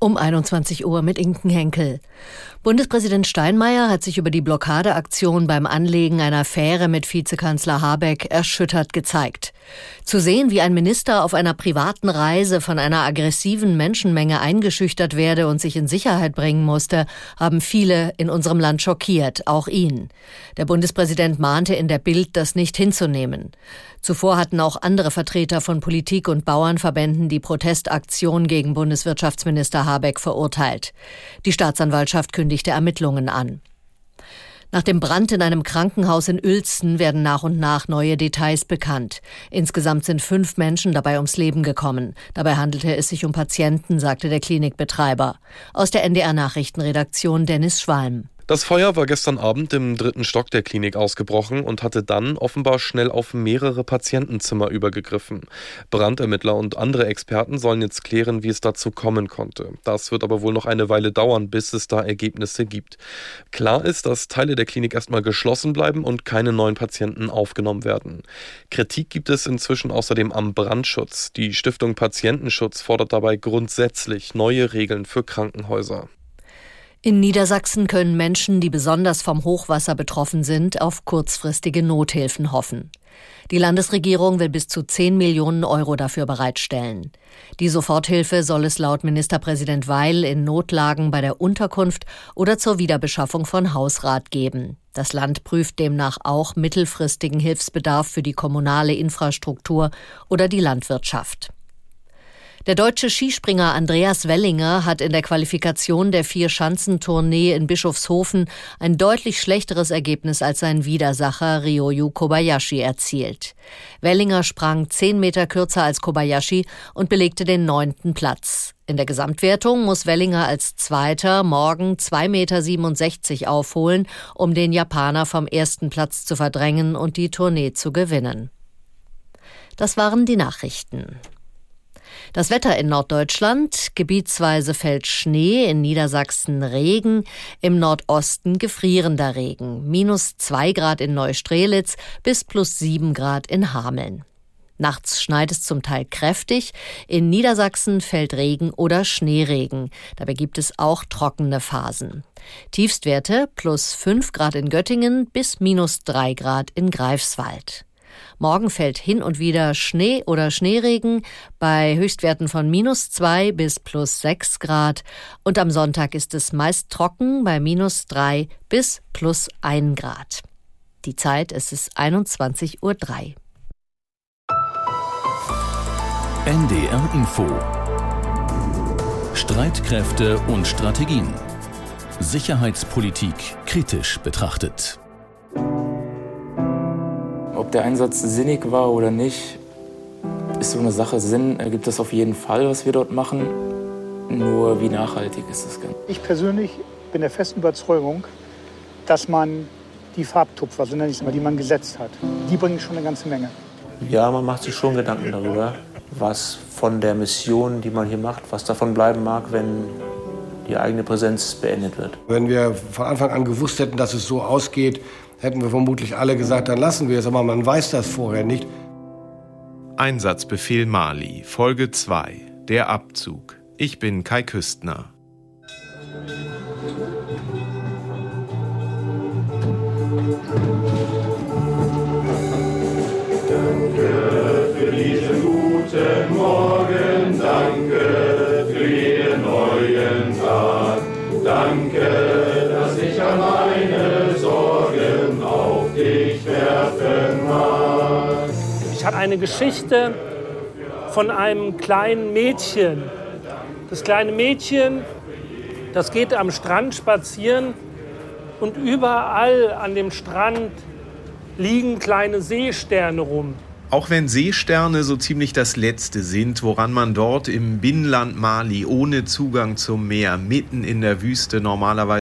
Um 21 Uhr mit Inken Henkel. Bundespräsident Steinmeier hat sich über die Blockadeaktion beim Anlegen einer Fähre mit Vizekanzler Habeck erschüttert gezeigt. Zu sehen, wie ein Minister auf einer privaten Reise von einer aggressiven Menschenmenge eingeschüchtert werde und sich in Sicherheit bringen musste, haben viele in unserem Land schockiert, auch ihn. Der Bundespräsident mahnte in der Bild, das nicht hinzunehmen. Zuvor hatten auch andere Vertreter von Politik und Bauernverbänden die Protestaktion gegen Bundeswirtschaftsminister Habeck verurteilt. Die Staatsanwaltschaft kündigte Ermittlungen an. Nach dem Brand in einem Krankenhaus in Uelzen werden nach und nach neue Details bekannt. Insgesamt sind fünf Menschen dabei ums Leben gekommen. Dabei handelte es sich um Patienten, sagte der Klinikbetreiber. Aus der NDR Nachrichtenredaktion Dennis Schwalm. Das Feuer war gestern Abend im dritten Stock der Klinik ausgebrochen und hatte dann offenbar schnell auf mehrere Patientenzimmer übergegriffen. Brandermittler und andere Experten sollen jetzt klären, wie es dazu kommen konnte. Das wird aber wohl noch eine Weile dauern, bis es da Ergebnisse gibt. Klar ist, dass Teile der Klinik erstmal geschlossen bleiben und keine neuen Patienten aufgenommen werden. Kritik gibt es inzwischen außerdem am Brandschutz. Die Stiftung Patientenschutz fordert dabei grundsätzlich neue Regeln für Krankenhäuser. In Niedersachsen können Menschen, die besonders vom Hochwasser betroffen sind, auf kurzfristige Nothilfen hoffen. Die Landesregierung will bis zu 10 Millionen Euro dafür bereitstellen. Die Soforthilfe soll es laut Ministerpräsident Weil in Notlagen bei der Unterkunft oder zur Wiederbeschaffung von Hausrat geben. Das Land prüft demnach auch mittelfristigen Hilfsbedarf für die kommunale Infrastruktur oder die Landwirtschaft. Der deutsche Skispringer Andreas Wellinger hat in der Qualifikation der Vier-Schanzentournee in Bischofshofen ein deutlich schlechteres Ergebnis als sein Widersacher Ryoyu Kobayashi erzielt. Wellinger sprang zehn Meter kürzer als Kobayashi und belegte den neunten Platz. In der Gesamtwertung muss Wellinger als Zweiter morgen 2,67 Meter aufholen, um den Japaner vom ersten Platz zu verdrängen und die Tournee zu gewinnen. Das waren die Nachrichten. Das Wetter in Norddeutschland. Gebietsweise fällt Schnee, in Niedersachsen Regen, im Nordosten gefrierender Regen. Minus zwei Grad in Neustrelitz bis plus sieben Grad in Hameln. Nachts schneit es zum Teil kräftig. In Niedersachsen fällt Regen oder Schneeregen. Dabei gibt es auch trockene Phasen. Tiefstwerte plus fünf Grad in Göttingen bis minus drei Grad in Greifswald. Morgen fällt hin und wieder Schnee oder Schneeregen bei Höchstwerten von minus zwei bis plus sechs Grad. Und am Sonntag ist es meist trocken bei minus drei bis plus ein Grad. Die Zeit es ist 21.03 Uhr. NDR Info Streitkräfte und Strategien. Sicherheitspolitik kritisch betrachtet. Ob der Einsatz sinnig war oder nicht, ist so eine Sache. Sinn ergibt das auf jeden Fall, was wir dort machen. Nur wie nachhaltig ist das Ganze? Ich persönlich bin der festen Überzeugung, dass man die Farbtupfer, so nenne ich es mal, die man gesetzt hat, die bringen schon eine ganze Menge. Ja, man macht sich schon Gedanken darüber, was von der Mission, die man hier macht, was davon bleiben mag, wenn die eigene Präsenz beendet wird. Wenn wir von Anfang an gewusst hätten, dass es so ausgeht, hätten wir vermutlich alle gesagt, dann lassen wir es, aber man weiß das vorher nicht. Einsatzbefehl Mali, Folge 2, der Abzug. Ich bin Kai Küstner. Danke für diesen guten Morgen, danke Ich habe eine Geschichte von einem kleinen Mädchen. Das kleine Mädchen, das geht am Strand spazieren und überall an dem Strand liegen kleine Seesterne rum. Auch wenn Seesterne so ziemlich das Letzte sind, woran man dort im Binnenland Mali ohne Zugang zum Meer, mitten in der Wüste normalerweise